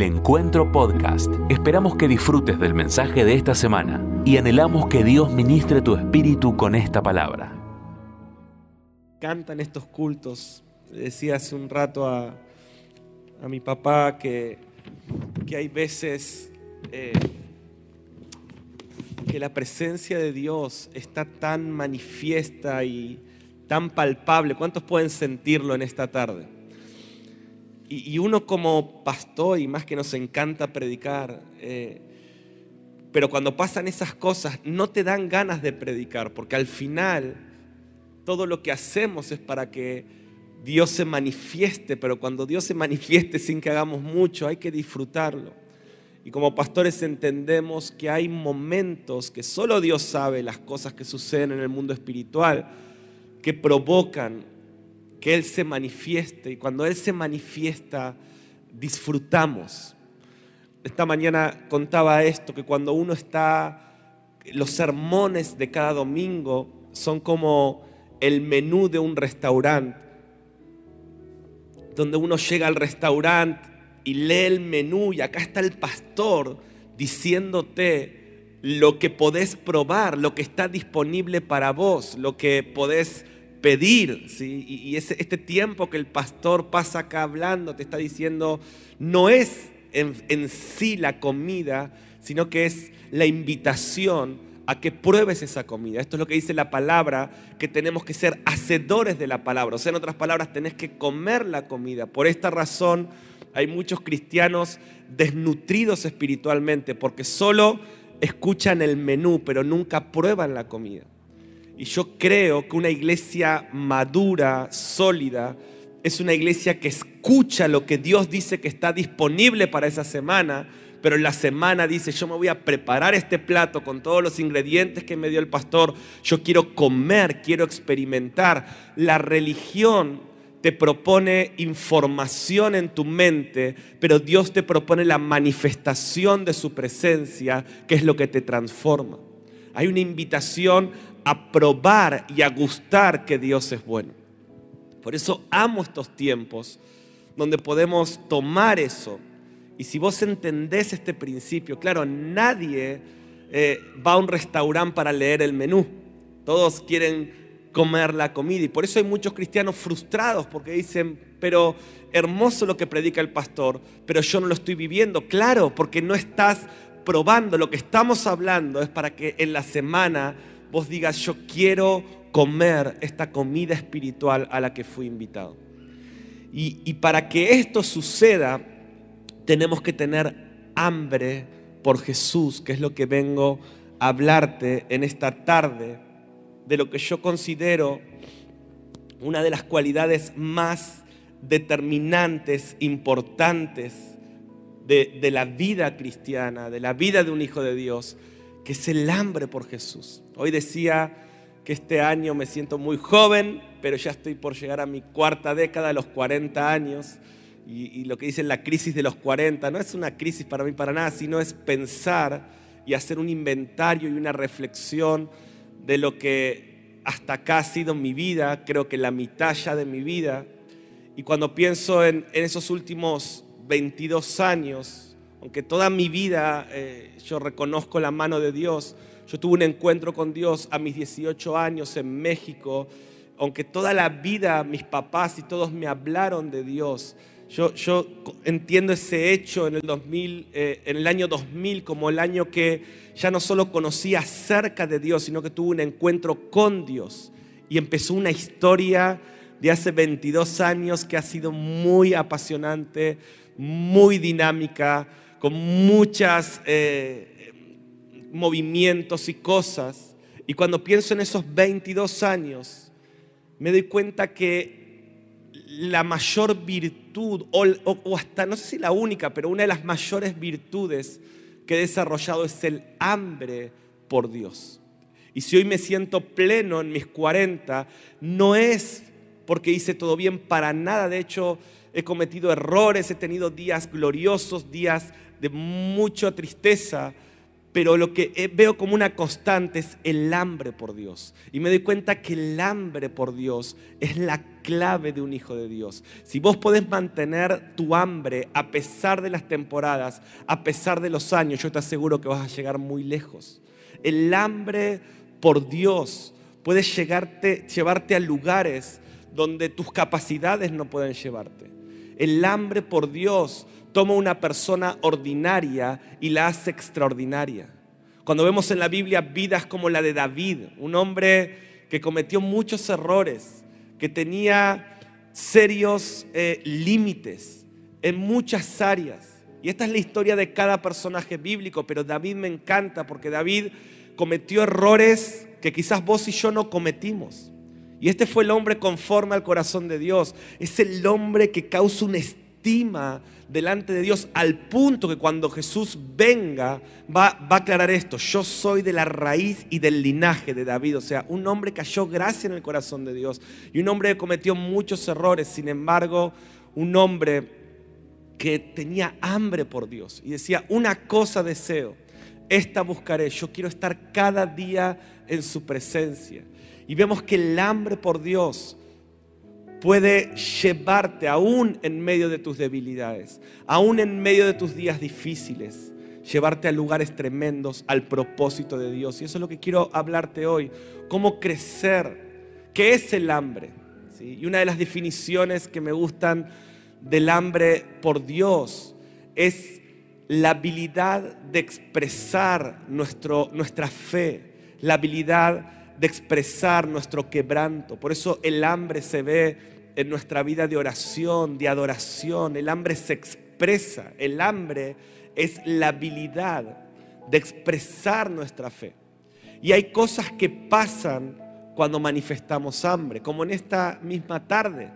El Encuentro Podcast. Esperamos que disfrutes del mensaje de esta semana y anhelamos que Dios ministre tu espíritu con esta palabra. Cantan estos cultos. Le decía hace un rato a, a mi papá que, que hay veces eh, que la presencia de Dios está tan manifiesta y tan palpable. ¿Cuántos pueden sentirlo en esta tarde? Y, uno como pastor, y más que nos encanta predicar, eh, pero cuando pasan esas cosas no te dan ganas de predicar, porque al final todo lo que hacemos es para que Dios se manifieste, pero cuando Dios se manifieste sin que hagamos mucho, hay que disfrutarlo. Y como pastores entendemos que hay momentos que solo Dios sabe las cosas que suceden en el mundo espiritual, que provocan que Él se manifieste y cuando Él se manifiesta disfrutamos. Esta mañana contaba esto, que cuando uno está, los sermones de cada domingo son como el menú de un restaurante, donde uno llega al restaurante y lee el menú y acá está el pastor diciéndote lo que podés probar, lo que está disponible para vos, lo que podés pedir, y, este tiempo que el pastor pasa acá hablando, te está diciendo, no es en, en sí la comida, sino que es la invitación a que pruebes esa comida. Esto es lo que dice la palabra, que tenemos que ser hacedores de la palabra. O sea, en otras palabras, tenés que comer la comida. Por esta razón hay muchos cristianos desnutridos espiritualmente, porque solo escuchan el menú, pero nunca prueban la comida. Y yo creo que una iglesia madura, sólida, es una iglesia que escucha lo que Dios dice que está disponible para esa semana, pero en la semana dice, yo me voy a preparar este plato con todos los ingredientes que me dio el pastor, yo quiero comer, quiero experimentar. La religión te propone información en tu mente, pero Dios te propone la manifestación de su presencia, que es lo que te transforma. Hay una invitación a probar y a gustar que Dios es bueno. Por eso amo estos tiempos donde podemos tomar eso. Y si vos entendés este principio, claro, nadie eh, va a un restaurante para leer el menú. Todos quieren comer la comida. Y por eso hay muchos cristianos frustrados porque dicen, pero hermoso lo que predica el pastor, pero yo no lo estoy viviendo. Claro, porque no estás probando. Lo que estamos hablando es para que en la semana vos digas, yo quiero comer esta comida espiritual a la que fui invitado. Y, y para que esto suceda, tenemos que tener hambre por Jesús, que es lo que vengo a hablarte en esta tarde, de lo que yo considero una de las cualidades más determinantes, importantes de, de, la vida cristiana, de la vida de un hijo de Dios, que es el hambre por Jesús. Hoy decía que este año me siento muy joven, pero ya estoy por llegar a mi cuarta década, a los 40 años. Y, lo que dicen la crisis de los 40, no es una crisis para mí para nada, sino es pensar y hacer un inventario y una reflexión de lo que hasta acá ha sido mi vida, creo que la mitad ya de mi vida. Y cuando pienso en, esos últimos 22 años, aunque toda mi vida eh, yo reconozco la mano de Dios, yo tuve un encuentro con Dios a mis 18 años en México, aunque toda la vida mis papás y todos me hablaron de Dios, yo, entiendo ese hecho en el, 2000, eh, en el año 2000 como el año que ya no solo conocía cerca de Dios, sino que tuve un encuentro con Dios. Y empezó una historia de hace 22 años que ha sido muy apasionante, muy dinámica, con muchos eh, movimientos y cosas. Y cuando pienso en esos 22 años, me doy cuenta que la mayor virtud, o, o, hasta no sé si la única, pero una de las mayores virtudes que he desarrollado es el hambre por Dios. Y si hoy me siento pleno en mis 40, no es porque hice todo bien para nada. De hecho, he cometido errores, he tenido días gloriosos, días de mucha tristeza, pero lo que veo como una constante es el hambre por Dios. Y me doy cuenta que el hambre por Dios es la clave de un hijo de Dios. Si vos podés mantener tu hambre a pesar de las temporadas, a pesar de los años, yo te aseguro que vas a llegar muy lejos. El hambre por Dios puede llevarte a lugares donde tus capacidades no pueden llevarte. El hambre por Dios toma una persona ordinaria y la hace extraordinaria. Cuando vemos en la Biblia vidas como la de David, un hombre que cometió muchos errores, que tenía serios eh, límites en muchas áreas. Y esta es la historia de cada personaje bíblico, pero David me encanta porque David cometió errores que quizás vos y yo no cometimos. Y este fue el hombre conforme al corazón de Dios. Es el hombre que causa un estima delante de Dios al punto que cuando Jesús venga va, va, a aclarar esto. Yo soy de la raíz y del linaje de David. O sea, un hombre que halló gracia en el corazón de Dios y un hombre que cometió muchos errores. Sin embargo, un hombre que tenía hambre por Dios y decía, una cosa deseo, esta buscaré. Yo quiero estar cada día en su presencia. Y vemos que el hambre por Dios puede llevarte aún en medio de tus debilidades, aún en medio de tus días difíciles, llevarte a lugares tremendos, al propósito de Dios. Y eso es lo que quiero hablarte hoy, cómo crecer, qué es el hambre. Y una de las definiciones que me gustan del hambre por Dios es la habilidad de expresar nuestro, nuestra fe, la habilidad de expresar nuestro quebranto. Por eso el hambre se ve en nuestra vida de oración, de adoración. El hambre se expresa. El hambre es la habilidad de expresar nuestra fe. Y hay cosas que pasan cuando manifestamos hambre, como en esta misma tarde.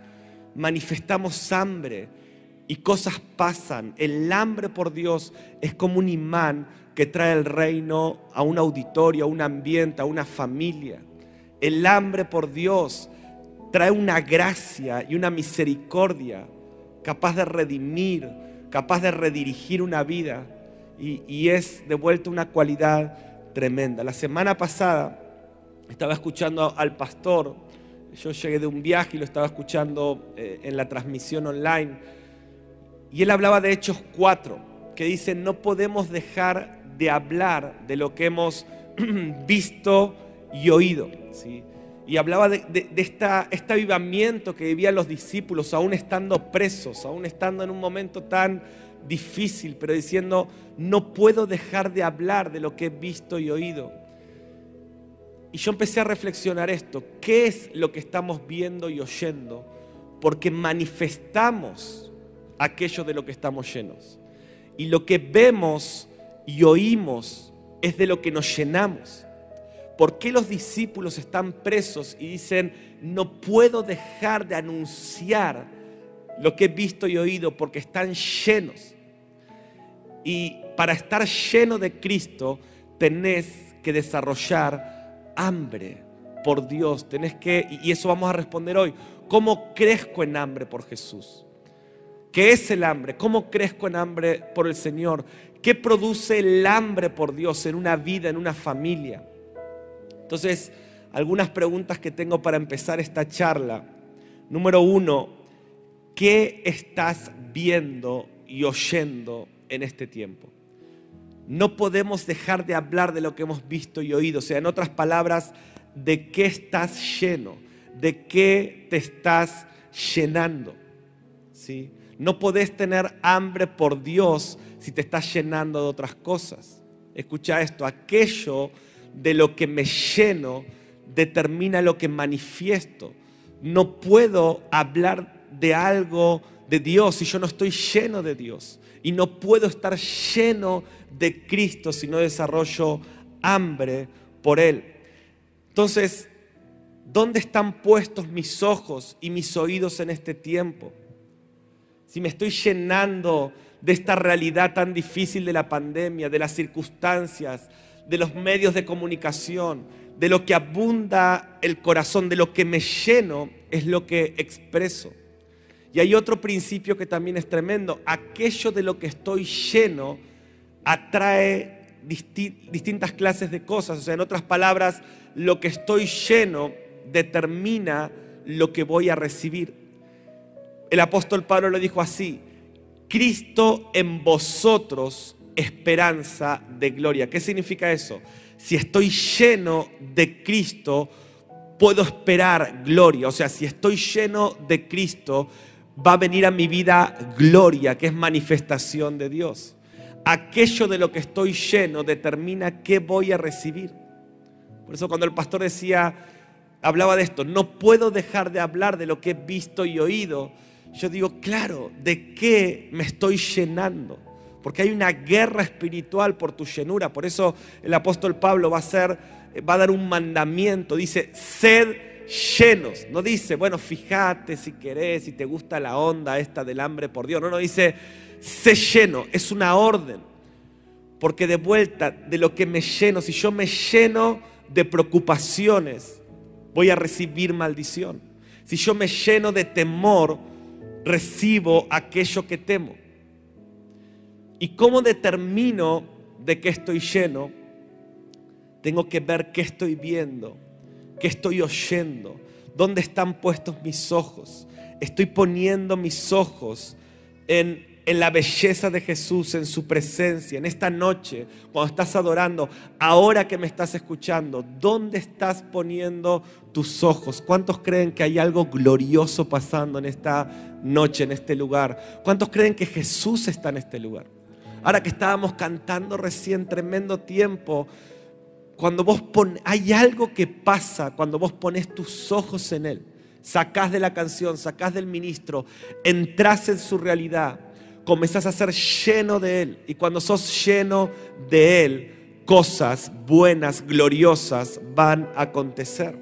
Manifestamos hambre y cosas pasan. El hambre por Dios es como un imán que trae el reino a un auditorio, a un ambiente, a una familia. El hambre por Dios trae una gracia y una misericordia capaz de redimir, capaz de redirigir una vida y, es de vuelta una cualidad tremenda. La semana pasada estaba escuchando al pastor, yo llegué de un viaje y lo estaba escuchando eh, en la transmisión online y él hablaba de Hechos 4, que dice, no podemos dejar de hablar de lo que hemos visto y oído. ¿sí? Y hablaba de, esta, este avivamiento que vivían los discípulos, aún estando presos, aún estando en un momento tan difícil, pero diciendo, no puedo dejar de hablar de lo que he visto y oído. Y yo empecé a reflexionar esto, ¿qué es lo que estamos viendo y oyendo? Porque manifestamos aquello de lo que estamos llenos. Y lo que vemos y oímos es de lo que nos llenamos. ¿Por qué los discípulos están presos y dicen, no puedo dejar de anunciar lo que he visto y oído porque están llenos? Y para estar lleno de Cristo tenés que desarrollar hambre por Dios. Tenés que, y eso vamos a responder hoy, ¿cómo crezco en hambre por Jesús? ¿Qué es el hambre? ¿Cómo crezco en hambre por el Señor? ¿Qué produce el hambre por Dios en una vida, en una familia? Entonces, algunas preguntas que tengo para empezar esta charla. Número uno, ¿qué estás viendo y oyendo en este tiempo? No podemos dejar de hablar de lo que hemos visto y oído. O sea, en otras palabras, ¿de qué estás lleno? ¿De qué te estás llenando? ¿Sí? No podés tener hambre por Dios si te estás llenando de otras cosas. Escucha esto, aquello de lo que me lleno determina lo que manifiesto. No puedo hablar de algo de Dios si yo no estoy lleno de Dios. Y no puedo estar lleno de Cristo si no desarrollo hambre por Él. Entonces, ¿dónde están puestos mis ojos y mis oídos en este tiempo? Si me estoy llenando de esta realidad tan difícil de la pandemia, de las circunstancias, de los medios de comunicación, de lo que abunda el corazón, de lo que me lleno, es lo que expreso. Y hay otro principio que también es tremendo. Aquello de lo que estoy lleno atrae distintas clases de cosas. O sea, en otras palabras, lo que estoy lleno determina lo que voy a recibir. El apóstol Pablo lo dijo así, Cristo en vosotros, esperanza de gloria. ¿Qué significa eso? Si estoy lleno de Cristo, puedo esperar gloria. O sea, si estoy lleno de Cristo, va a venir a mi vida gloria, que es manifestación de Dios. Aquello de lo que estoy lleno determina qué voy a recibir. Por eso cuando el pastor decía, hablaba de esto, no puedo dejar de hablar de lo que he visto y oído. Yo digo, claro, ¿de qué me estoy llenando? Porque hay una guerra espiritual por tu llenura. Por eso el apóstol Pablo va a hacer, va a dar un mandamiento. Dice, sed llenos. No dice, bueno, fíjate si querés, si te gusta la onda esta del hambre por Dios. No, no, dice, sé lleno. Es una orden. Porque de vuelta, de lo que me lleno, si yo me lleno de preocupaciones, voy a recibir maldición. Si yo me lleno de temor, recibo aquello que temo. ¿Y cómo determino de qué estoy lleno? Tengo que ver qué estoy viendo, qué estoy oyendo, dónde están puestos mis ojos. Estoy poniendo mis ojos en en la belleza de Jesús, en su presencia, en esta noche, cuando estás adorando, ahora que me estás escuchando, ¿dónde estás poniendo tus ojos? ¿Cuántos creen que hay algo glorioso pasando en esta noche, en este lugar? ¿Cuántos creen que Jesús está en este lugar? Ahora que estábamos cantando recién tremendo tiempo, cuando vos hay algo que pasa cuando vos pones tus ojos en Él. Sacás de la canción, sacás del ministro, entras en su realidad comenzás a ser lleno de Él. Y cuando sos lleno de Él, cosas buenas, gloriosas van a acontecer.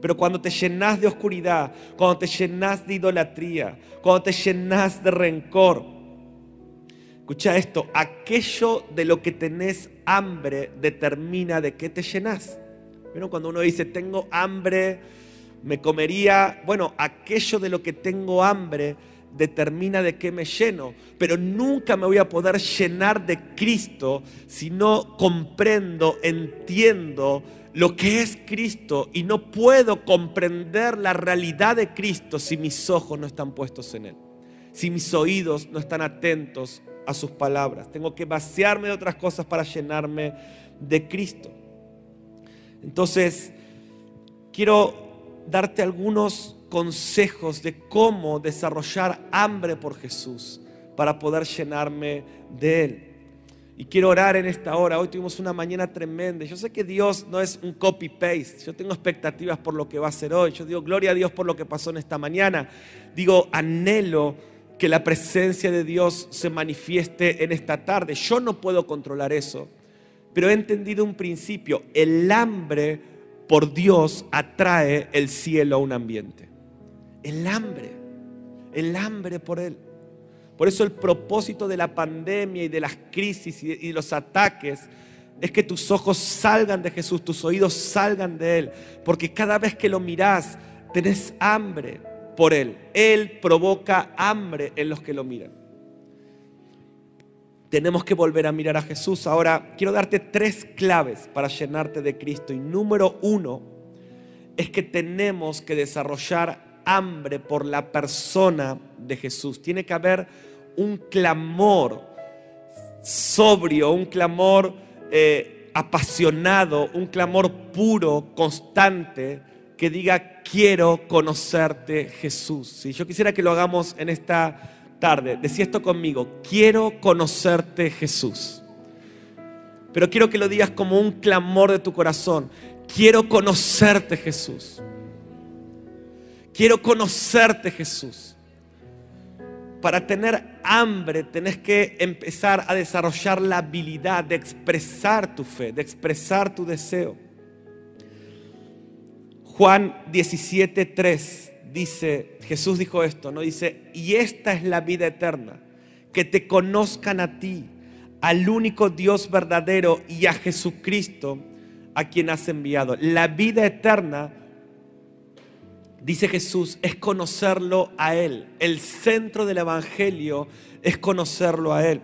Pero cuando te llenas de oscuridad, cuando te llenas de idolatría, cuando te llenas de rencor, escucha esto, aquello de lo que tenés hambre determina de qué te llenas. Pero cuando uno dice, tengo hambre, me comería, bueno, aquello de lo que tengo hambre determina de qué me lleno, pero nunca me voy a poder llenar de Cristo si no comprendo, entiendo lo que es Cristo y no puedo comprender la realidad de Cristo si mis ojos no están puestos en Él, si mis oídos no están atentos a sus palabras. Tengo que vaciarme de otras cosas para llenarme de Cristo. Entonces, quiero darte algunos consejos de cómo desarrollar hambre por Jesús para poder llenarme de Él. Y quiero orar en esta hora. Hoy tuvimos una mañana tremenda. Yo sé que Dios no es un copy-paste. Yo tengo expectativas por lo que va a ser hoy. Yo digo, gloria a Dios por lo que pasó en esta mañana. Digo, anhelo que la presencia de Dios se manifieste en esta tarde. Yo no puedo controlar eso. Pero he entendido un principio. El hambre por Dios atrae el cielo a un ambiente. El hambre, el hambre por Él. Por eso el propósito de la pandemia y de las crisis y de los ataques es que tus ojos salgan de Jesús, tus oídos salgan de Él. Porque cada vez que lo mirás, tenés hambre por Él. Él provoca hambre en los que lo miran. Tenemos que volver a mirar a Jesús. Ahora, quiero darte tres claves para llenarte de Cristo. Y número uno es que tenemos que desarrollar hambre por la persona de Jesús. Tiene que haber un clamor sobrio, un clamor eh, apasionado, un clamor puro, constante, que diga, quiero conocerte Jesús. Si yo quisiera que lo hagamos en esta tarde, decía esto conmigo, quiero conocerte Jesús. Pero quiero que lo digas como un clamor de tu corazón. Quiero conocerte Jesús. Quiero conocerte, Jesús. Para tener hambre tenés que empezar a desarrollar la habilidad de expresar tu fe, de expresar tu deseo. Juan 17:3 dice, Jesús dijo esto, no dice, "Y esta es la vida eterna, que te conozcan a ti, al único Dios verdadero y a Jesucristo a quien has enviado." La vida eterna dice Jesús, es conocerlo a Él. El centro del Evangelio es conocerlo a Él.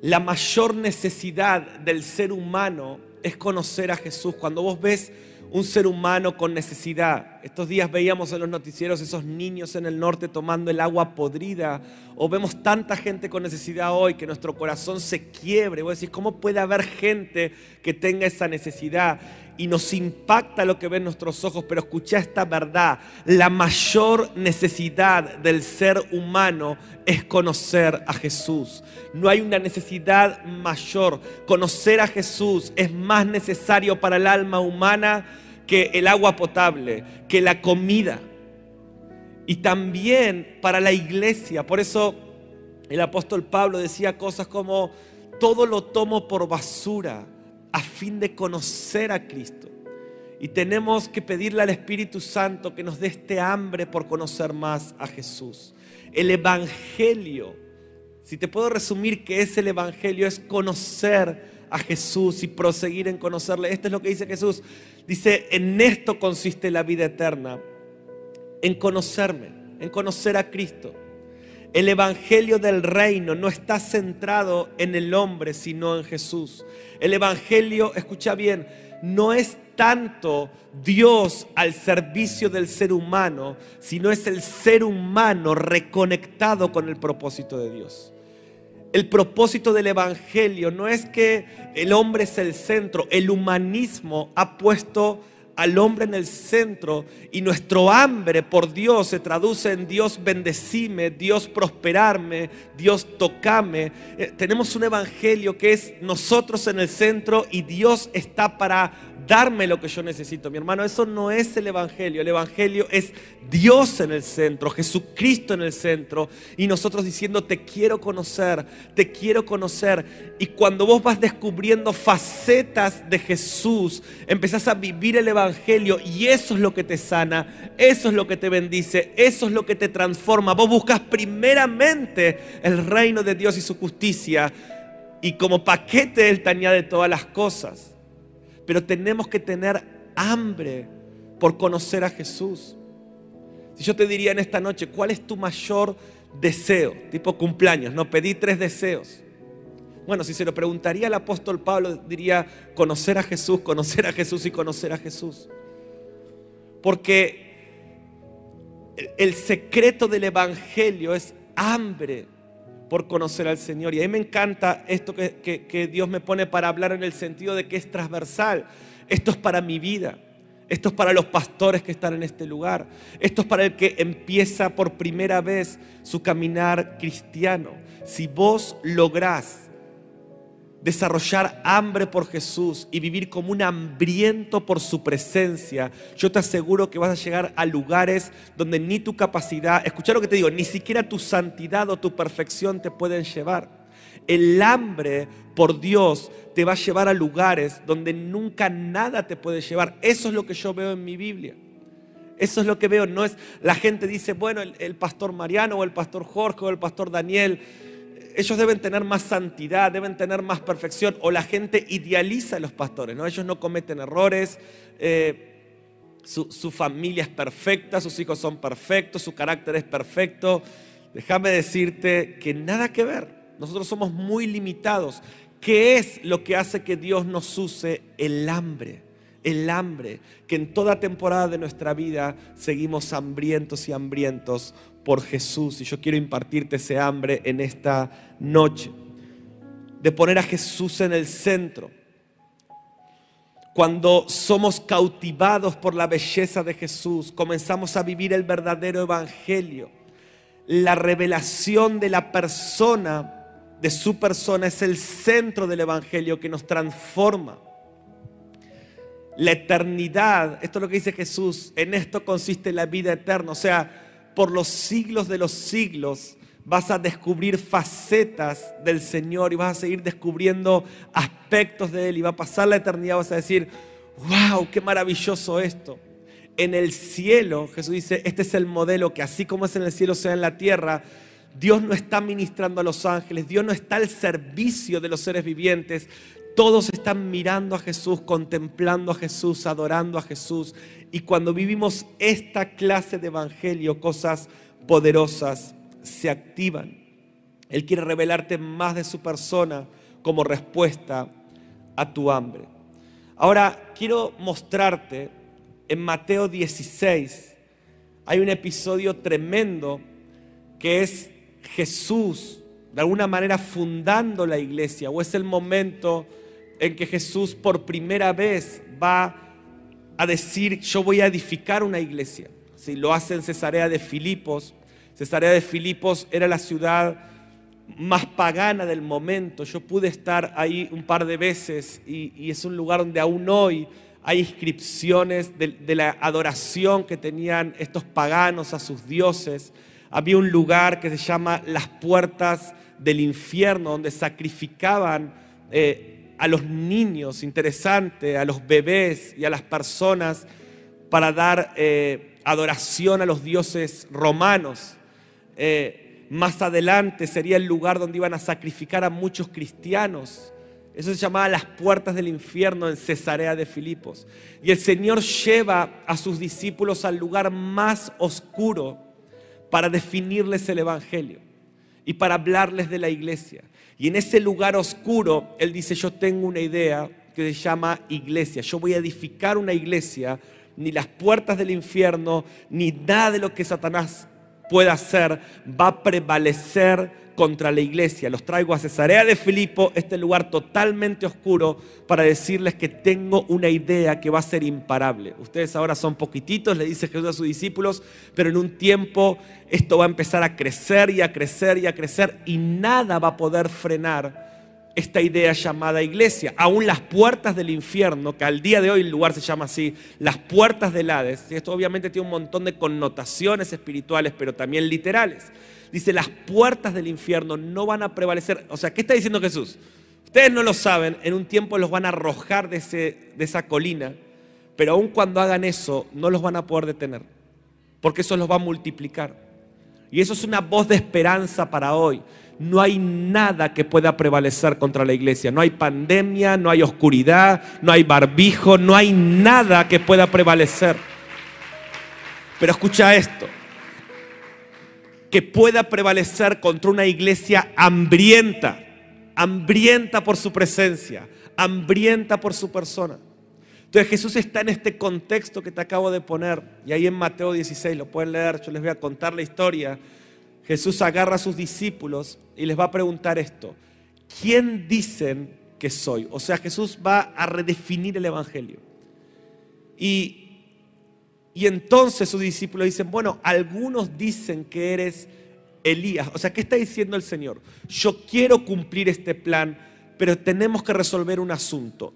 La mayor necesidad del ser humano es conocer a Jesús. Cuando vos ves un ser humano con necesidad. Estos días veíamos en los noticieros esos niños en el norte tomando el agua podrida. O vemos tanta gente con necesidad hoy que nuestro corazón se quiebre. Vos decís, ¿cómo puede haber gente que tenga esa necesidad? Y nos impacta lo que ven nuestros ojos, pero escucha esta verdad. La mayor necesidad del ser humano es conocer a Jesús. No hay una necesidad mayor. Conocer a Jesús es más necesario para el alma humana que el agua potable, que la comida. Y también para la iglesia. Por eso el apóstol Pablo decía cosas como, todo lo tomo por basura a fin de conocer a Cristo. Y tenemos que pedirle al Espíritu Santo que nos dé este hambre por conocer más a Jesús. El Evangelio, si te puedo resumir que es el Evangelio, es conocer a Jesús y proseguir en conocerle. Esto es lo que dice Jesús. Dice, en esto consiste la vida eterna, en conocerme, en conocer a Cristo. El Evangelio del reino no está centrado en el hombre, sino en Jesús. El Evangelio, escucha bien, no es tanto Dios al servicio del ser humano, sino es el ser humano reconectado con el propósito de Dios. El propósito del Evangelio. No es que el hombre es el centro, el humanismo ha puesto al hombre en el centro y nuestro hambre por Dios se traduce en Dios bendecime, Dios prosperarme, Dios tocame. Eh, tenemos un evangelio que es nosotros en el centro y Dios está para darme lo que yo necesito. Mi hermano, eso no es el Evangelio. El Evangelio es Dios en el centro, Jesucristo en el centro. Y nosotros diciendo, te quiero conocer, te quiero conocer. Y cuando vos vas descubriendo facetas de Jesús, empezás a vivir el Evangelio y eso es lo que te sana, eso es lo que te bendice, eso es lo que te transforma. Vos buscas primeramente el reino de Dios y su justicia. Y como paquete Él te añade todas las cosas pero tenemos que tener hambre por conocer a Jesús. Si yo te diría en esta noche, ¿cuál es tu mayor deseo? Tipo cumpleaños, no pedí tres deseos. Bueno, si se lo preguntaría al apóstol Pablo, diría conocer a Jesús, conocer a Jesús y conocer a Jesús. Porque el secreto del Evangelio es hambre por conocer al Señor. Y a mí me encanta esto que, Dios me pone para hablar en el sentido de que es transversal. Esto es para mi vida. Esto es para los pastores que están en este lugar. Esto es para el que empieza por primera vez su caminar cristiano. Si vos lográs desarrollar hambre por Jesús y vivir como un hambriento por su presencia, yo te aseguro que vas a llegar a lugares donde ni tu capacidad, escucha lo que te digo, ni siquiera tu santidad o tu perfección te pueden llevar. El hambre por Dios te va a llevar a lugares donde nunca nada te puede llevar. Eso es lo que yo veo en mi Biblia. Eso es lo que veo. No es la gente dice, bueno, el, el pastor Mariano o el pastor Jorge o el pastor Daniel ellos deben tener más santidad, deben tener más perfección, o la gente idealiza a los pastores, ¿no? Ellos no cometen errores, eh, su, su, familia es perfecta, sus hijos son perfectos, su carácter es perfecto. Déjame decirte que nada que ver, nosotros somos muy limitados. ¿Qué es lo que hace que Dios nos use? El hambre el hambre, que en toda temporada de nuestra vida seguimos hambrientos y hambrientos por Jesús. Y yo quiero impartirte ese hambre en esta noche, de poner a Jesús en el centro. Cuando somos cautivados por la belleza de Jesús, comenzamos a vivir el verdadero evangelio. La revelación de la persona, de su persona, es el centro del evangelio que nos transforma la eternidad, esto es lo que dice Jesús, en esto consiste la vida eterna. O sea, por los siglos de los siglos vas a descubrir facetas del Señor y vas a seguir descubriendo aspectos de Él y va a pasar la eternidad, vas a decir, wow, qué maravilloso esto. En el cielo, Jesús dice, este es el modelo que así como es en el cielo, sea en la tierra. Dios no está ministrando a los ángeles, Dios no está al servicio de los seres vivientes, todos están mirando a Jesús, contemplando a Jesús, adorando a Jesús. Y cuando vivimos esta clase de evangelio, cosas poderosas se activan. Él quiere revelarte más de su persona como respuesta a tu hambre. Ahora, quiero mostrarte en Mateo 16, hay un episodio tremendo que es Jesús, de alguna manera, fundando la iglesia, o es el momento en que Jesús por primera vez va a decir, yo voy a edificar una iglesia. Si lo hace en Cesarea de Filipos, Cesarea de Filipos era la ciudad más pagana del momento. Yo pude estar ahí un par de veces y, es un lugar donde aún hoy hay inscripciones de, la adoración que tenían estos paganos a sus dioses. Había un lugar que se llama las puertas del infierno, donde sacrificaban eh, a los niños, interesante, a los bebés y a las personas para dar eh, adoración a los dioses romanos. Eh, más adelante sería el lugar donde iban a sacrificar a muchos cristianos. Eso se llamaba las puertas del infierno en Cesarea de Filipos. Y el Señor lleva a sus discípulos al lugar más oscuro para definirles el Evangelio y para hablarles de la iglesia. Y en ese lugar oscuro, Él dice, yo tengo una idea que se llama iglesia. Yo voy a edificar una iglesia, ni las puertas del infierno, ni nada de lo que Satanás pueda hacer va a prevalecer contra la iglesia. Los traigo a Cesarea de Filipo, este lugar totalmente oscuro, para decirles que tengo una idea que va a ser imparable. Ustedes ahora son poquititos, le dice Jesús a sus discípulos, pero en un tiempo esto va a empezar a crecer y a crecer y a crecer y nada va a poder frenar esta idea llamada iglesia. Aún las puertas del infierno, que al día de hoy el lugar se llama así, las puertas del Hades, y esto obviamente tiene un montón de connotaciones espirituales, pero también literales. Dice, las puertas del infierno no van a prevalecer. O sea, ¿qué está diciendo Jesús? Ustedes no lo saben, en un tiempo los van a arrojar de, ese, de esa colina, pero aun cuando hagan eso, no los van a poder detener, porque eso los va a multiplicar. Y eso es una voz de esperanza para hoy. No hay nada que pueda prevalecer contra la iglesia. No hay pandemia, no hay oscuridad, no hay barbijo, no hay nada que pueda prevalecer. Pero escucha esto que pueda prevalecer contra una iglesia hambrienta, hambrienta por su presencia, hambrienta por su persona. Entonces Jesús está en este contexto que te acabo de poner, y ahí en Mateo 16, lo pueden leer, yo les voy a contar la historia. Jesús agarra a sus discípulos y les va a preguntar esto, ¿quién dicen que soy? O sea, Jesús va a redefinir el Evangelio. Y y entonces sus discípulos dicen, bueno, algunos dicen que eres Elías. O sea, ¿qué está diciendo el Señor? Yo quiero cumplir este plan, pero tenemos que resolver un asunto.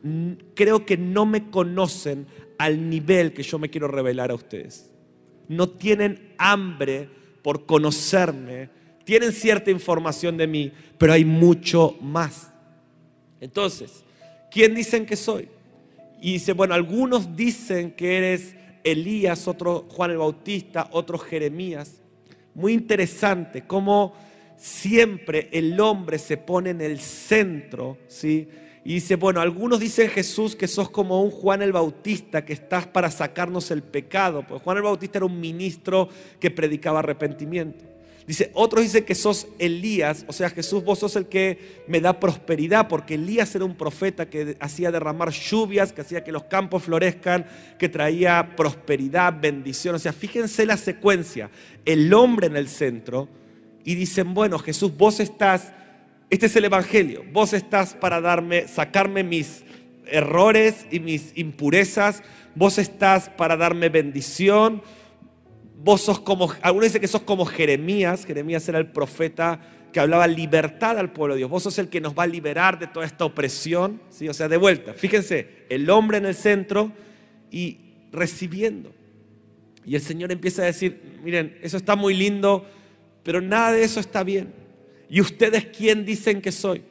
Creo que no me conocen al nivel que yo me quiero revelar a ustedes. No tienen hambre por conocerme, tienen cierta información de mí, pero hay mucho más. Entonces, ¿quién dicen que soy? Y dice, bueno, algunos dicen que eres Elías, otro Juan el Bautista, otro Jeremías. Muy interesante cómo siempre el hombre se pone en el centro, ¿sí? Y dice, bueno, algunos dicen Jesús que sos como un Juan el Bautista, que estás para sacarnos el pecado. Pues Juan el Bautista era un ministro que predicaba arrepentimiento. Dice, otros dicen que sos Elías, o sea, Jesús, vos sos el que me da prosperidad, porque Elías era un profeta que hacía derramar lluvias, que hacía que los campos florezcan, que traía prosperidad, bendición. O sea, fíjense la secuencia, el hombre en el centro, y dicen, bueno, Jesús, vos estás, este es el Evangelio, vos estás para darme, sacarme mis errores y mis impurezas, vos estás para darme bendición vos sos como, algunos dicen que sos como Jeremías, Jeremías era el profeta que hablaba libertad al pueblo de Dios, vos sos el que nos va a liberar de toda esta opresión, ¿sí? o sea, de vuelta, fíjense, el hombre en el centro y recibiendo. Y el Señor empieza a decir, miren, eso está muy lindo, pero nada de eso está bien. ¿Y ustedes quién dicen que soy?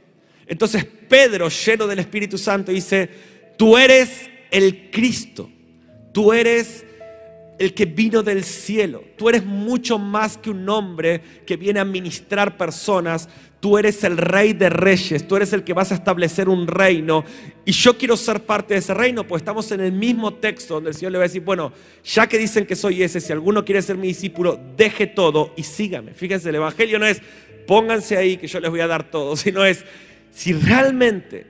Entonces Pedro, lleno del Espíritu Santo, dice, tú eres el Cristo, tú eres el que vino del cielo. Tú eres mucho más que un hombre que viene a ministrar personas. Tú eres el rey de reyes, tú eres el que vas a establecer un reino. Y yo quiero ser parte de ese reino, pues estamos en el mismo texto donde el Señor le va a decir, bueno, ya que dicen que soy ese, si alguno quiere ser mi discípulo, deje todo y sígame. Fíjense, el Evangelio no es pónganse ahí que yo les voy a dar todo, sino es, si realmente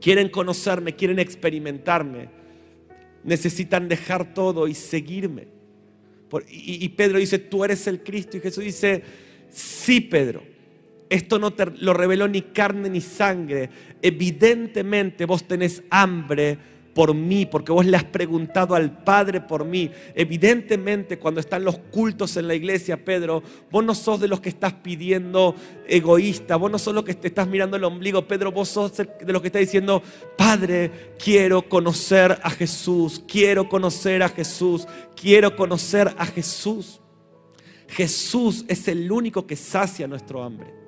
quieren conocerme, quieren experimentarme, necesitan dejar todo y seguirme. y, Pedro dice, tú eres el Cristo. Y Jesús dice, sí, Pedro, esto no te lo reveló ni carne ni sangre. Evidentemente vos tenés hambre por mí, porque vos le has preguntado al Padre por mí. Evidentemente, cuando están los cultos en la iglesia, Pedro, vos no sos de los que estás pidiendo egoísta, vos no sos los que te estás mirando el ombligo, Pedro, vos sos de los que está diciendo, Padre, quiero conocer a Jesús, quiero conocer a Jesús, quiero conocer a Jesús. Jesús es el único que sacia nuestro hambre.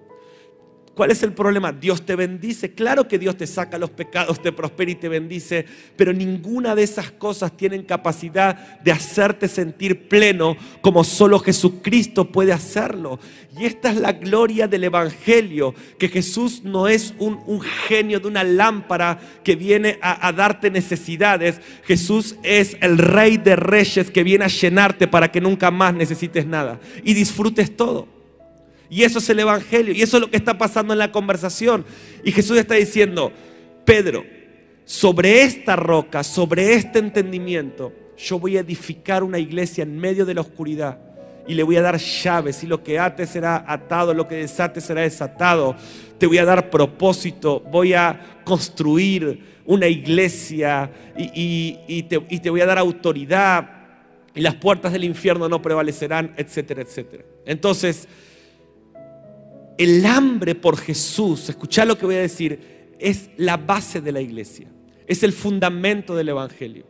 ¿Cuál es el problema? Dios te bendice. Claro que Dios te saca los pecados, te prospera y te bendice, pero ninguna de esas cosas tienen capacidad de hacerte sentir pleno como solo Jesucristo puede hacerlo. Y esta es la gloria del Evangelio, que Jesús no es un, genio de una lámpara que viene a, a darte necesidades. Jesús es el rey de reyes que viene a llenarte para que nunca más necesites nada y disfrutes todo. Y eso es el Evangelio. Y eso es lo que está pasando en la conversación. Y Jesús está diciendo, Pedro, sobre esta roca, sobre este entendimiento, yo voy a edificar una iglesia en medio de la oscuridad. Y le voy a dar llaves. Y lo que ate será atado, lo que desate será desatado. Te voy a dar propósito. Voy a construir una iglesia y, te, te voy a dar autoridad. Y las puertas del infierno no prevalecerán, etcétera, etcétera. Entonces, el hambre por Jesús, escucha lo que voy a decir, es la base de la iglesia, es el fundamento del Evangelio.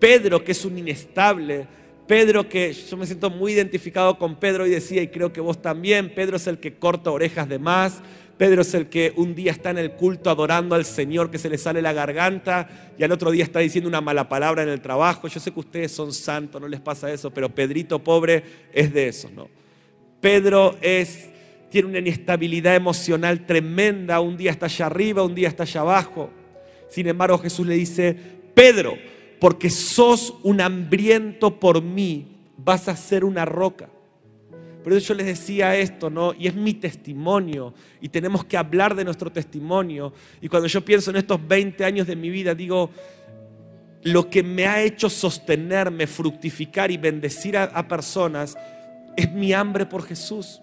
Pedro, que es un inestable, Pedro, que yo me siento muy identificado con Pedro y decía, y creo que vos también, Pedro es el que corta orejas de más, Pedro es el que un día está en el culto adorando al Señor que se le sale la garganta y al otro día está diciendo una mala palabra en el trabajo. Yo sé que ustedes son santos, no les pasa eso, pero Pedrito pobre es de esos, ¿no? Pedro es tiene una inestabilidad emocional tremenda, un día está allá arriba, un día está allá abajo. Sin embargo, Jesús le dice, Pedro, porque sos un hambriento por mí, vas a ser una roca. Por eso yo les decía esto, ¿no? Y es mi testimonio. Y tenemos que hablar de nuestro testimonio. Y cuando yo pienso en estos 20 años de mi vida, digo, lo que me ha hecho sostenerme, fructificar y bendecir a, a personas es mi hambre por Jesús.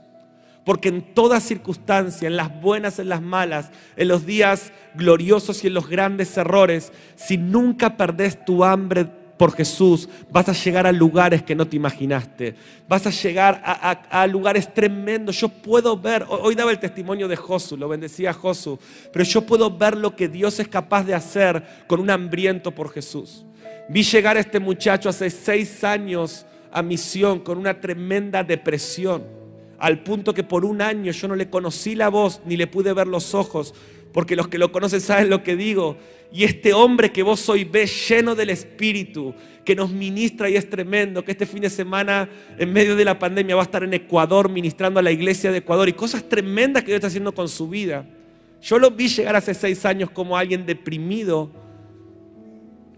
Porque en toda circunstancia, en las buenas, en las malas, en los días gloriosos y en los grandes errores, si nunca perdés tu hambre por Jesús, vas a llegar a lugares que no te imaginaste. Vas a llegar a, lugares tremendos. Yo puedo ver, hoy daba el testimonio de Josu, lo bendecía Josu, pero yo puedo ver lo que Dios es capaz de hacer con un hambriento por Jesús. Vi llegar a este muchacho hace seis años a misión con una tremenda depresión al punto que por un año yo no le conocí la voz ni le pude ver los ojos, porque los que lo conocen saben lo que digo. Y este hombre que vos hoy ves lleno del Espíritu, que nos ministra y es tremendo, que este fin de semana en medio de la pandemia va a estar en Ecuador ministrando a la iglesia de Ecuador y cosas tremendas que Dios está haciendo con su vida. Yo lo vi llegar hace seis años como alguien deprimido.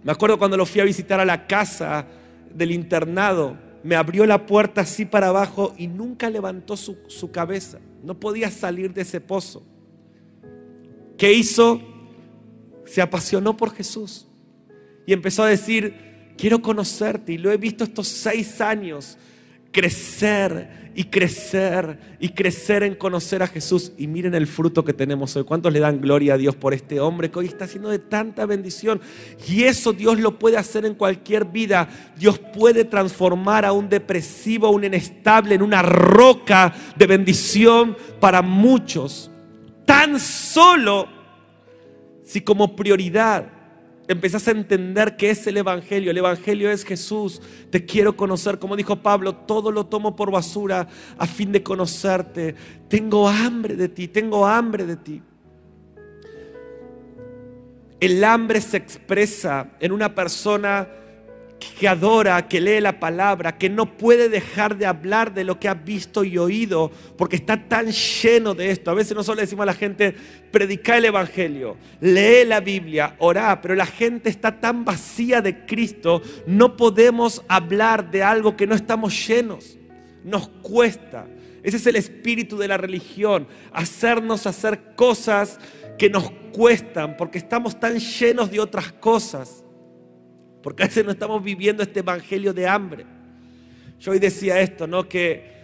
Me acuerdo cuando lo fui a visitar a la casa del internado me abrió la puerta así para abajo y nunca levantó su, cabeza. No podía salir de ese pozo. ¿Qué hizo? Se apasionó por Jesús y empezó a decir, quiero conocerte y lo he visto estos seis años crecer y crecer y crecer en conocer a Jesús. Y miren el fruto que tenemos hoy. ¿Cuántos le dan gloria a Dios por este hombre que hoy está haciendo de tanta bendición? Y eso Dios lo puede hacer en cualquier vida. Dios puede transformar a un depresivo, a un inestable, en una roca de bendición para muchos. Tan solo si como prioridad empezás a entender qué es el Evangelio. El Evangelio es Jesús. Te quiero conocer. Como dijo Pablo, todo lo tomo por basura a fin de conocerte. Tengo hambre de ti, tengo hambre de ti. El hambre se expresa en una persona que adora, que lee la palabra, que no puede dejar de hablar de lo que ha visto y oído, porque está tan lleno de esto. A veces nosotros le decimos a la gente, predica el Evangelio, lee la Biblia, orá, pero la gente está tan vacía de Cristo, no podemos hablar de algo que no estamos llenos. Nos cuesta. Ese es el espíritu de la religión, hacernos hacer cosas que nos cuestan porque estamos tan llenos de otras cosas, porque a veces no estamos viviendo este evangelio de hambre. Yo hoy decía esto, ¿no? Que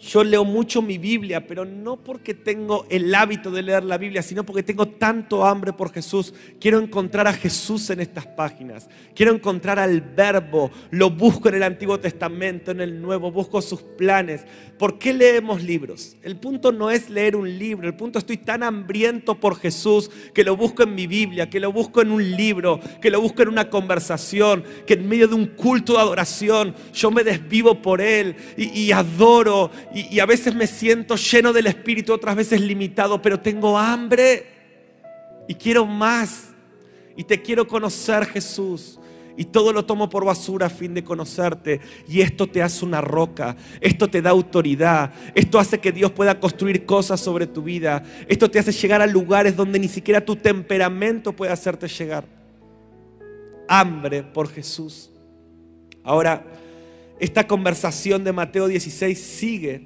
yo leo mucho mi Biblia, pero no porque tengo el hábito de leer la Biblia, sino porque tengo tanto hambre por Jesús. Quiero encontrar a Jesús en estas páginas. Quiero encontrar al verbo. Lo busco en el Antiguo Testamento, en el Nuevo. Busco sus planes. ¿Por qué leemos libros? El punto no es leer un libro. El punto estoy tan hambriento por Jesús que lo busco en mi Biblia, que lo busco en un libro, que lo busco en una conversación, que en medio de un culto de adoración yo me desvivo por Él y, y adoro y, a veces me siento lleno del Espíritu, otras veces limitado, pero tengo hambre y quiero más. Y te quiero conocer, Jesús. Y todo lo tomo por basura a fin de conocerte. Y esto te hace una roca. Esto te da autoridad. Esto hace que Dios pueda construir cosas sobre tu vida. Esto te hace llegar a lugares donde ni siquiera tu temperamento puede hacerte llegar. Hambre por Jesús. Ahora, esta conversación de Mateo 16 sigue.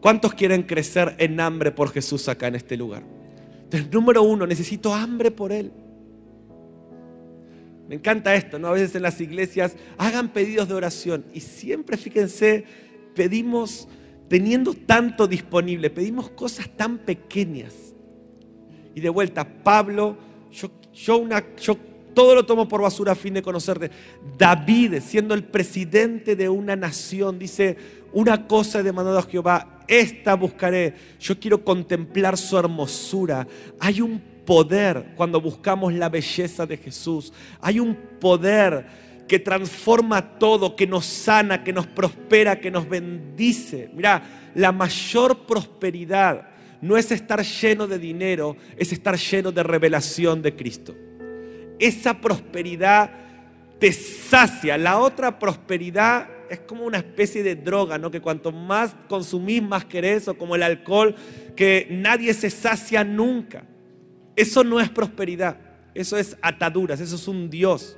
¿Cuántos quieren crecer en hambre por Jesús acá en este lugar? Entonces, número uno, necesito hambre por Él. Me encanta esto, ¿no? A veces en las iglesias hagan pedidos de oración y siempre, fíjense, pedimos, teniendo tanto disponible, pedimos cosas tan pequeñas. Y de vuelta, Pablo, yo, yo, una, yo todo lo tomo por basura a fin de conocerte. David, siendo el presidente de una nación, dice, una cosa he demandado a Jehová, esta buscaré. Yo quiero contemplar su hermosura. Hay un poder cuando buscamos la belleza de Jesús. Hay un poder que transforma todo, que nos sana, que nos prospera, que nos bendice. Mira, la mayor prosperidad no es estar lleno de dinero, es estar lleno de revelación de Cristo esa prosperidad te sacia. La otra prosperidad es como una especie de droga, ¿no? Que cuanto más consumís, más querés, o como el alcohol, que nadie se sacia nunca. Eso no es prosperidad, eso es ataduras, eso es un Dios.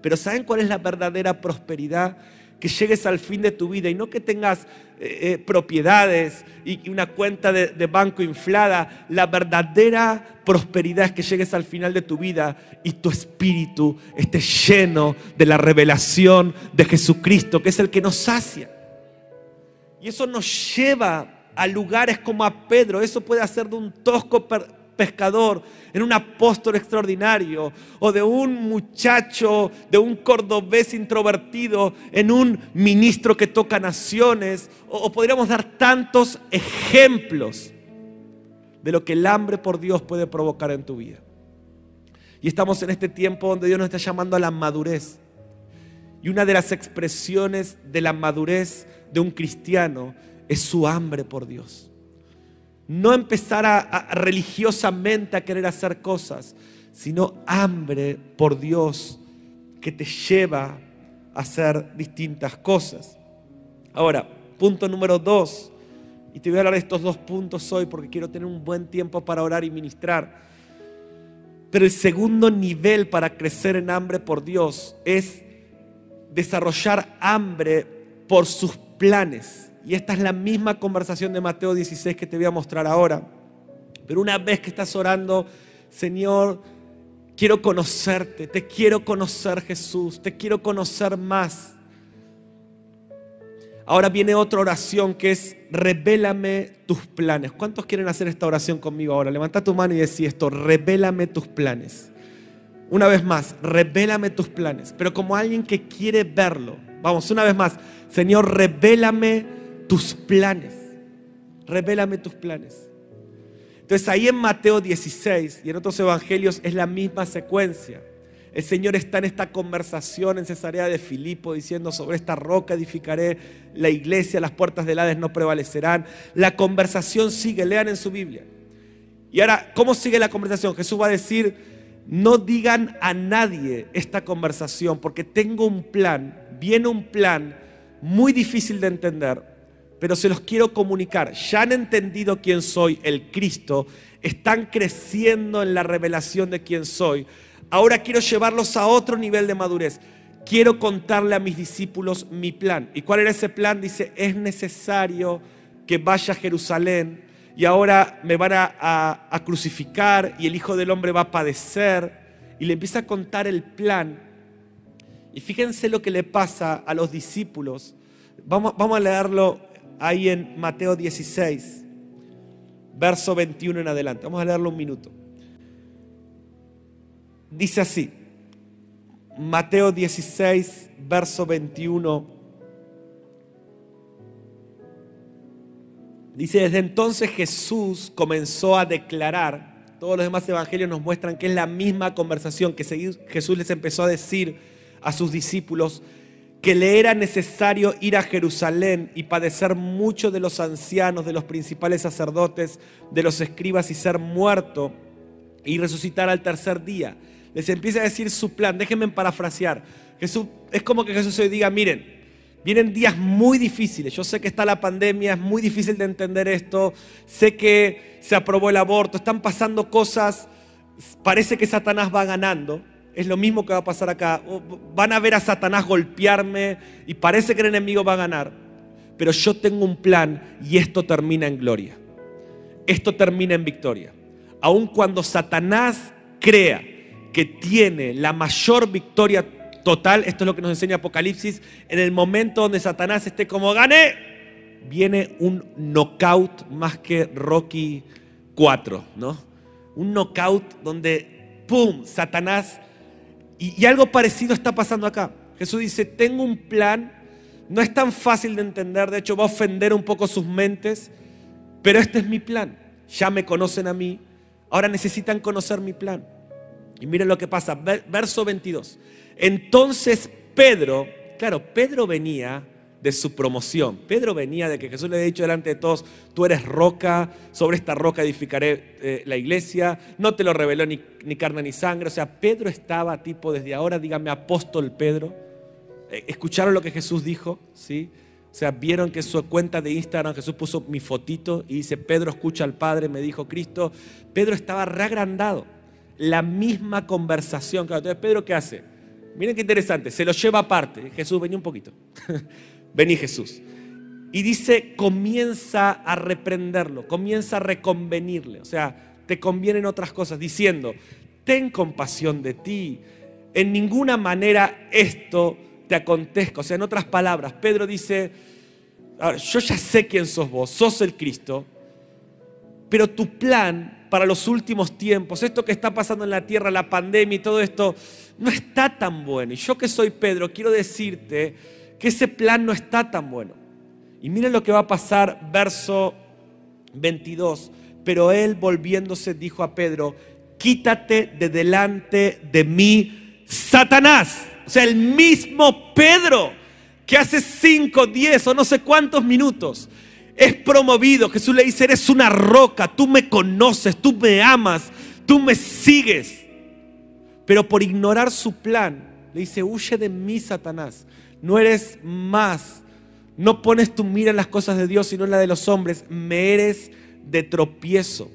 Pero ¿saben cuál es la verdadera prosperidad? Que llegues al fin de tu vida y no que tengas eh, eh, propiedades y una cuenta de, banco inflada. La verdadera prosperidad es que llegues al final de tu vida y tu espíritu esté lleno de la revelación de Jesucristo, que es el que nos sacia. Y eso nos lleva a lugares como a Pedro. Eso puede hacer de un tosco pescador, en un apóstol extraordinario, o de un muchacho, de un cordobés introvertido, en un ministro que toca naciones, o, podríamos dar tantos ejemplos de lo que el hambre por Dios puede provocar en tu vida. Y estamos en este tiempo donde Dios nos está llamando a la madurez. Y una de las expresiones de la madurez de un cristiano es su hambre por Dios. No empezar religiosamente a querer hacer cosas, sino hambre por Dios que te lleva a hacer distintas cosas. Ahora, punto número dos, y te voy a hablar de estos dos puntos hoy porque quiero tener un buen tiempo para orar y ministrar. Pero el segundo nivel para crecer en hambre por Dios es desarrollar hambre por sus planes. Y esta es la misma conversación de Mateo 16 que te voy a mostrar ahora. Pero una vez que estás orando, Señor, quiero conocerte, te quiero conocer Jesús, te quiero conocer más. Ahora viene otra oración que es, revélame tus planes. ¿Cuántos quieren hacer esta oración conmigo ahora? Levanta tu mano y decís esto, revélame tus planes. Una vez más, revélame tus planes, pero como alguien que quiere verlo. Vamos, una vez más, Señor, revélame tus planes. Revélame tus planes. Entonces ahí en Mateo 16 y en otros evangelios es la misma secuencia. El Señor está en esta conversación en Cesarea de Filipo diciendo sobre esta roca edificaré la iglesia, las puertas del Hades no prevalecerán. La conversación sigue, lean en su Biblia. Y ahora, ¿cómo sigue la conversación? Jesús va a decir, no digan a nadie esta conversación porque tengo un plan, viene un plan muy difícil de entender, pero se los quiero comunicar. Ya han entendido quién soy, el Cristo, están creciendo en la revelación de quién soy. Ahora quiero llevarlos a otro nivel de madurez. quiero contarle a mis discípulos mi plan. ¿Y cuál era ese plan? Dice, es necesario que vaya a Jerusalén y ahora me van a, a crucificar y el Hijo del Hombre va a padecer. Y le empieza a contar el plan. Y fíjense lo que le pasa a los discípulos. Vamos, vamos a leerlo ahí en Mateo 16, verso 21 en adelante. Vamos a leerlo un minuto. Dice así, Mateo 16, verso 21. Dice, desde entonces Jesús comenzó a declarar, todos los demás evangelios nos muestran que es la misma conversación que Jesús les empezó a decir a sus discípulos, que le era necesario ir a Jerusalén y padecer mucho de los ancianos, de los principales sacerdotes, de los escribas y ser muerto y resucitar al tercer día. Les empieza a decir su plan. Déjenme parafrasear. Jesús, es como que Jesús hoy diga, miren, vienen días muy difíciles. Yo sé que está la pandemia, es muy difícil de entender esto. Sé que se aprobó el aborto, están pasando cosas. Parece que Satanás va ganando es lo mismo que va a pasar acá. Van a ver a Satanás golpearme y parece que el enemigo va a ganar. Pero yo tengo un plan y esto termina en gloria. Esto termina en victoria. Aun cuando Satanás crea que tiene la mayor victoria total, esto es lo que nos enseña Apocalipsis, en el momento donde Satanás esté como gane, viene un knockout más que Rocky 4, ¿no? Un knockout donde, ¡pum!, Satanás y, algo parecido está pasando acá. Jesús dice, tengo un plan, no es tan fácil de entender, de hecho va a ofender un poco sus mentes, pero este es mi plan. Ya me conocen a mí, ahora necesitan conocer mi plan. Y miren lo que pasa, verso 22. Entonces Pedro, claro, Pedro venía de su promoción. Pedro venía de que Jesús le había dicho delante de todos, tú eres roca, sobre esta roca edificaré eh, la iglesia, no te lo reveló ni, carne ni sangre. O sea, Pedro estaba tipo desde ahora, dígame apóstol Pedro. Eh, ¿Escucharon lo que Jesús dijo? ¿Sí? O sea, vieron que su cuenta de Instagram Jesús puso mi fotito y dice, Pedro escucha al Padre, me dijo Cristo. Pedro estaba reagrandado. La misma conversación. Entonces, Pedro, ¿qué hace? Miren qué interesante, se lo lleva aparte. Jesús, venía un poquito. vení Jesús. Y dice, comienza a reprenderlo, comienza a reconvenirle. O sea, te convienen otras cosas, diciendo, ten compasión de ti. En ninguna manera esto te acontezca. O sea, en otras palabras, Pedro dice, yo ya sé quién sos vos, sos el Cristo, pero tu plan para los últimos tiempos, esto que está pasando en la tierra, la pandemia y todo esto, no está tan bueno. Y yo que soy Pedro, quiero decirte que ese plan no está tan bueno. Y miren lo que va a pasar, verso 22. Pero él volviéndose dijo a Pedro, quítate de delante de mí, Satanás. O sea, el mismo Pedro que hace 5, 10 o no sé cuántos minutos es promovido. Jesús le dice, eres una roca, tú me conoces, tú me amas, tú me sigues. Pero por ignorar su plan, le dice, huye de mí, Satanás no eres más. No pones tu mira en las cosas de Dios, sino en la de los hombres. Me eres de tropiezo.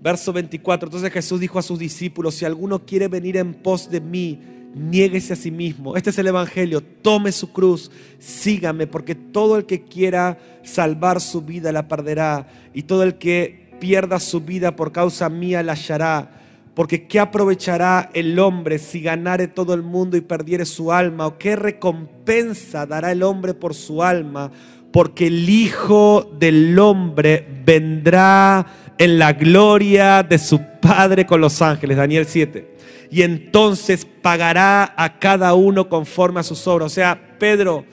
Verso 24. Entonces Jesús dijo a sus discípulos, si alguno quiere venir en pos de mí, niéguese a sí mismo. Este es el Evangelio. Tome su cruz, sígame, porque todo el que quiera salvar su vida la perderá. Y todo el que pierda su vida por causa mía la hallará. Porque ¿qué aprovechará el hombre si ganare todo el mundo y perdiere su alma? ¿O qué recompensa dará el hombre por su alma? Porque el Hijo del Hombre vendrá en la gloria de su Padre con los ángeles. Daniel 7. Y entonces pagará a cada uno conforme a sus obras. O sea, Pedro,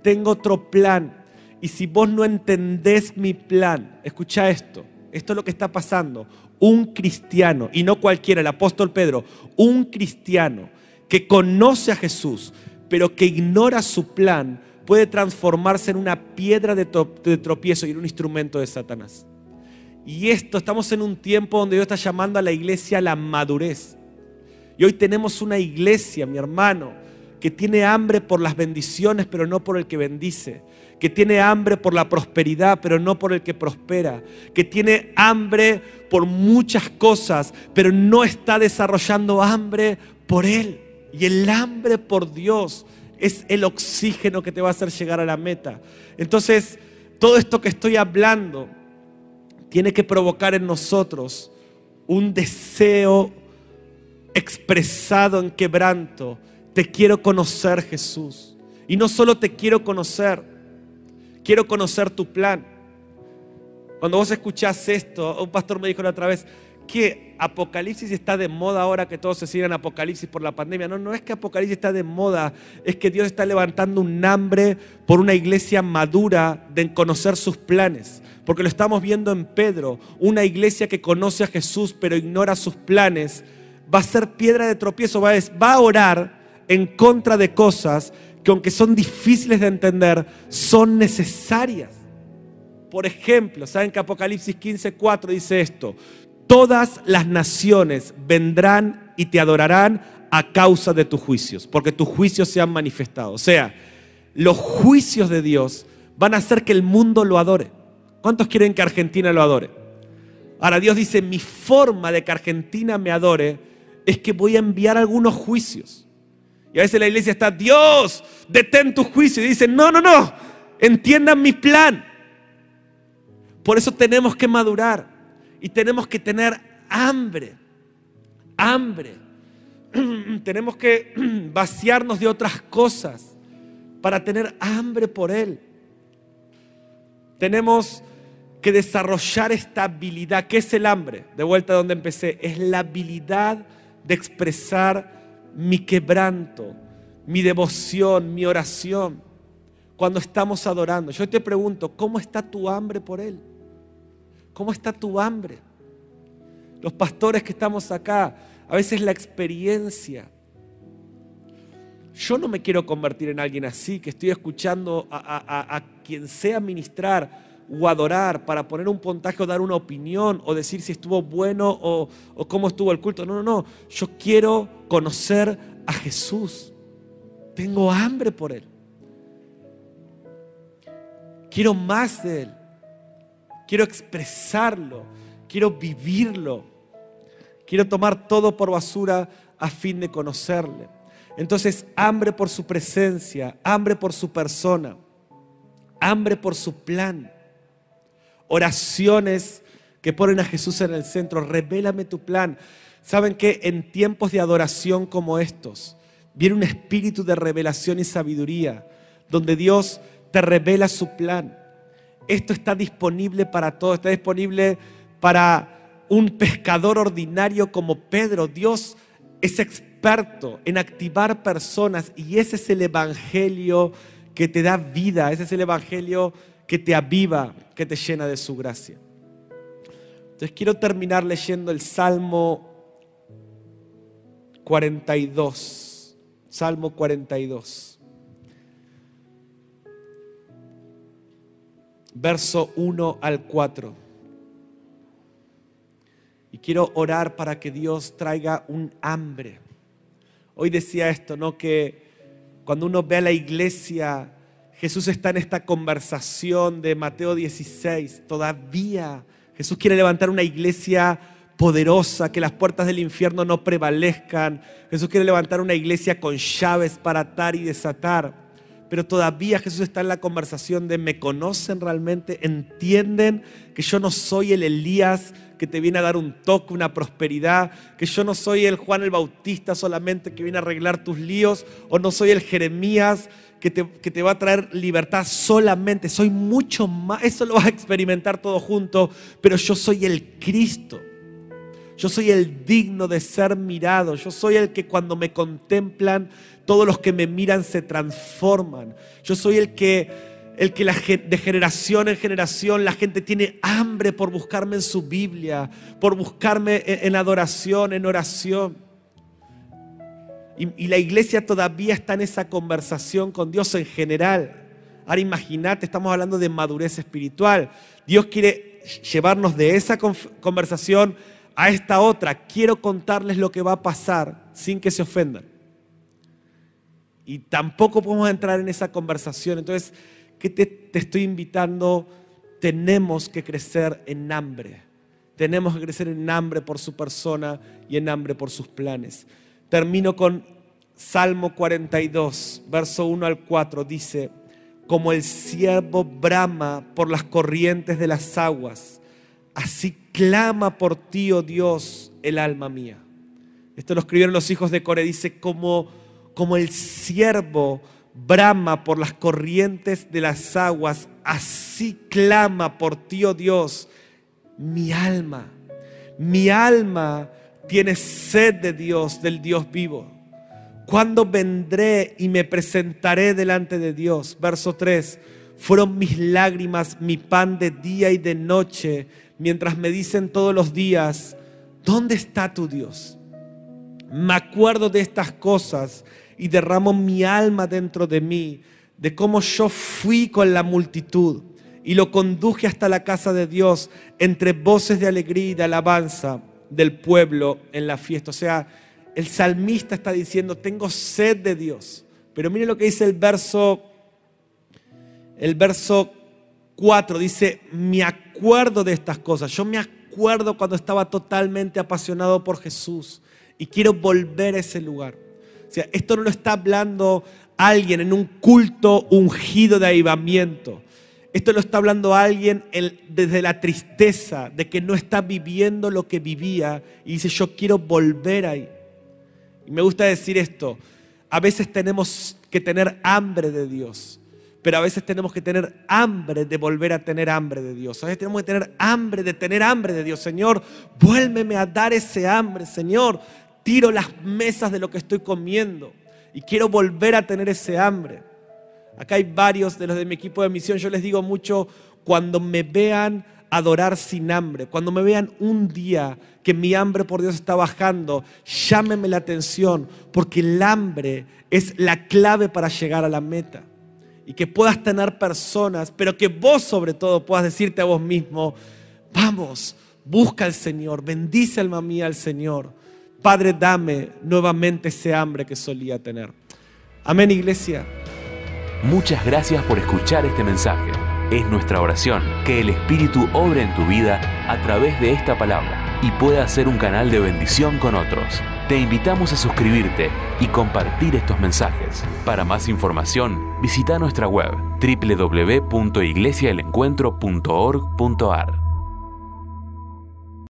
tengo otro plan. Y si vos no entendés mi plan, escucha esto. Esto es lo que está pasando un cristiano, y no cualquiera, el apóstol Pedro, un cristiano que conoce a Jesús, pero que ignora su plan, puede transformarse en una piedra de, tropiezo y en un instrumento de Satanás. Y esto, estamos en un tiempo donde Dios está llamando a la iglesia a la madurez. Y hoy tenemos una iglesia, mi hermano, que tiene hambre por las bendiciones, pero no por el que bendice que tiene hambre por la prosperidad, pero no por el que prospera, que tiene hambre por muchas cosas, pero no está desarrollando hambre por Él. Y el hambre por Dios es el oxígeno que te va a hacer llegar a la meta. Entonces, todo esto que estoy hablando tiene que provocar en nosotros un deseo expresado en quebranto. Te quiero conocer, Jesús. Y no solo te quiero conocer, quiero conocer tu plan. Cuando vos escuchás esto, un pastor me dijo la otra vez, que Apocalipsis está de moda ahora que todos se siguen Apocalipsis por la pandemia. No, no es que Apocalipsis está de moda, es que Dios está levantando un hambre por una iglesia madura de conocer sus planes. Porque lo estamos viendo en Pedro, una iglesia que conoce a Jesús pero ignora sus planes, va a ser piedra de tropiezo, va a, va a orar en contra de cosas que aunque son difíciles de entender, son necesarias. Por ejemplo, ¿saben que Apocalipsis 15:4 dice esto? todas las naciones vendrán y te adorarán a causa de tus juicios, porque tus juicios se han manifestado. O sea, los juicios de Dios van a hacer que el mundo lo adore. ¿Cuántos quieren que Argentina lo adore? Ahora Dios dice, mi forma de que Argentina me adore es que voy a enviar algunos juicios. A veces la iglesia está, Dios, detén tu juicio. Y dice, no, no, no, entiendan mi plan. Por eso tenemos que madurar. Y tenemos que tener hambre, hambre. tenemos que vaciarnos de otras cosas para tener hambre por Él. Tenemos que desarrollar esta habilidad. ¿Qué es el hambre? De vuelta a donde empecé. Es la habilidad de expresar mi quebranto, mi devoción, mi oración. Cuando estamos adorando. Yo te pregunto, ¿cómo está tu hambre por Él? ¿Cómo está tu hambre? Los pastores que estamos acá, a veces la experiencia. Yo no me quiero convertir en alguien así, que estoy escuchando a, quien sea ministrar o adorar para poner un puntaje o dar una opinión o decir si estuvo bueno o, o cómo estuvo el culto. No, no, no. Yo quiero conocer a Jesús. Tengo hambre por Él. Quiero más de Él quiero expresarlo, quiero vivirlo, quiero tomar todo por basura a fin de conocerle. Entonces, hambre por su presencia, hambre por su persona, hambre por su plan, oraciones que ponen a Jesús en el centro, revélame tu plan. ¿Saben que en tiempos de adoración como estos viene un espíritu de revelación y sabiduría, donde Dios te revela su plan? esto está disponible para todos, está disponible para un pescador ordinario como Pedro. Dios es experto en activar personas y ese es el Evangelio que te da vida, ese es el Evangelio que te aviva, que te llena de su gracia. Entonces quiero terminar leyendo el Salmo 42. Salmo 42. verso 1 al 4. Y quiero orar para que Dios traiga un hambre. Hoy decía esto, ¿no? Que cuando uno ve a la iglesia, Jesús está en esta conversación de Mateo 16. Todavía Jesús quiere levantar una iglesia poderosa, que las puertas del infierno no prevalezcan. Jesús quiere levantar una iglesia con llaves para atar y desatar. Pero todavía Jesús está en la conversación de me conocen realmente, entienden que yo no soy el Elías que te viene a dar un toque, una prosperidad, que yo no soy el Juan el Bautista solamente que viene a arreglar tus líos, o no soy el Jeremías que te, que te va a traer libertad solamente, soy mucho más, eso lo vas a experimentar todo junto, pero yo soy el Cristo. Yo soy el digno de ser mirado. Yo soy el que cuando me contemplan todos los que me miran se transforman. Yo soy el que, el que de generación en generación la gente tiene hambre por buscarme en su Biblia, por buscarme en, adoración, en oración. Y, y, la iglesia todavía está en esa conversación con Dios en general. Ahora imagínate, estamos hablando de madurez espiritual. Dios quiere llevarnos de esa conversación a esta otra. Quiero contarles lo que va a pasar sin que se ofendan y tampoco podemos entrar en esa conversación. Entonces, ¿qué te, estoy invitando? Tenemos que crecer en hambre. Tenemos que crecer en hambre por su persona y en hambre por sus planes. Termino con Salmo 42, verso 1 al 4 dice, como el siervo brama por las corrientes de las aguas, así clama por ti, oh Dios, el alma mía. Esto lo escribieron los hijos de Core, dice, como, como el siervo brama por las corrientes de las aguas, así clama por ti, oh Dios, mi alma. Mi alma tiene sed de Dios, del Dios vivo. ¿Cuándo vendré y me presentaré delante de Dios? Verso 3. Fueron mis lágrimas mi pan de día y de noche, mientras me dicen todos los días, ¿dónde está tu Dios? Me acuerdo de estas cosas y derramo mi alma dentro de mí, de cómo yo fui con la multitud y lo conduje hasta la casa de Dios entre voces de alegría y de alabanza del pueblo en la fiesta. O sea, el salmista está diciendo, tengo sed de Dios. Pero mire lo que dice el verso, el verso 4, dice, me acuerdo de estas cosas. Yo me acuerdo cuando estaba totalmente apasionado por Jesús y quiero volver a ese lugar. Esto no lo está hablando alguien en un culto ungido de avivamiento. Esto lo está hablando alguien desde la tristeza de que no está viviendo lo que vivía y dice, yo quiero volver ahí. Y me gusta decir esto, a veces tenemos que tener hambre de Dios, pero a veces tenemos que tener hambre de volver a tener hambre de Dios. A veces tenemos que tener hambre de tener hambre de Dios. Señor, vuélveme a dar ese hambre. Señor, tiro las mesas de lo que estoy comiendo y quiero volver a tener ese hambre. Acá hay varios de los de mi equipo de misión. Yo les digo mucho, cuando me vean adorar sin hambre. Cuando me vean un día que mi hambre por Dios está bajando, llámeme la atención, porque el hambre es la clave para llegar a la meta. Y que puedas tener personas, pero que vos sobre todo puedas decirte a vos mismo, vamos, busca al Señor, bendice alma mía al Señor. Padre, dame nuevamente ese hambre que solía tener. Amén, iglesia. Muchas gracias por escuchar este mensaje. Es nuestra oración que el Espíritu obre en tu vida a través de esta palabra y pueda ser un canal de bendición con otros. Te invitamos a suscribirte y compartir estos mensajes. Para más información, visita nuestra web www.iglesiaelencuentro.org.ar.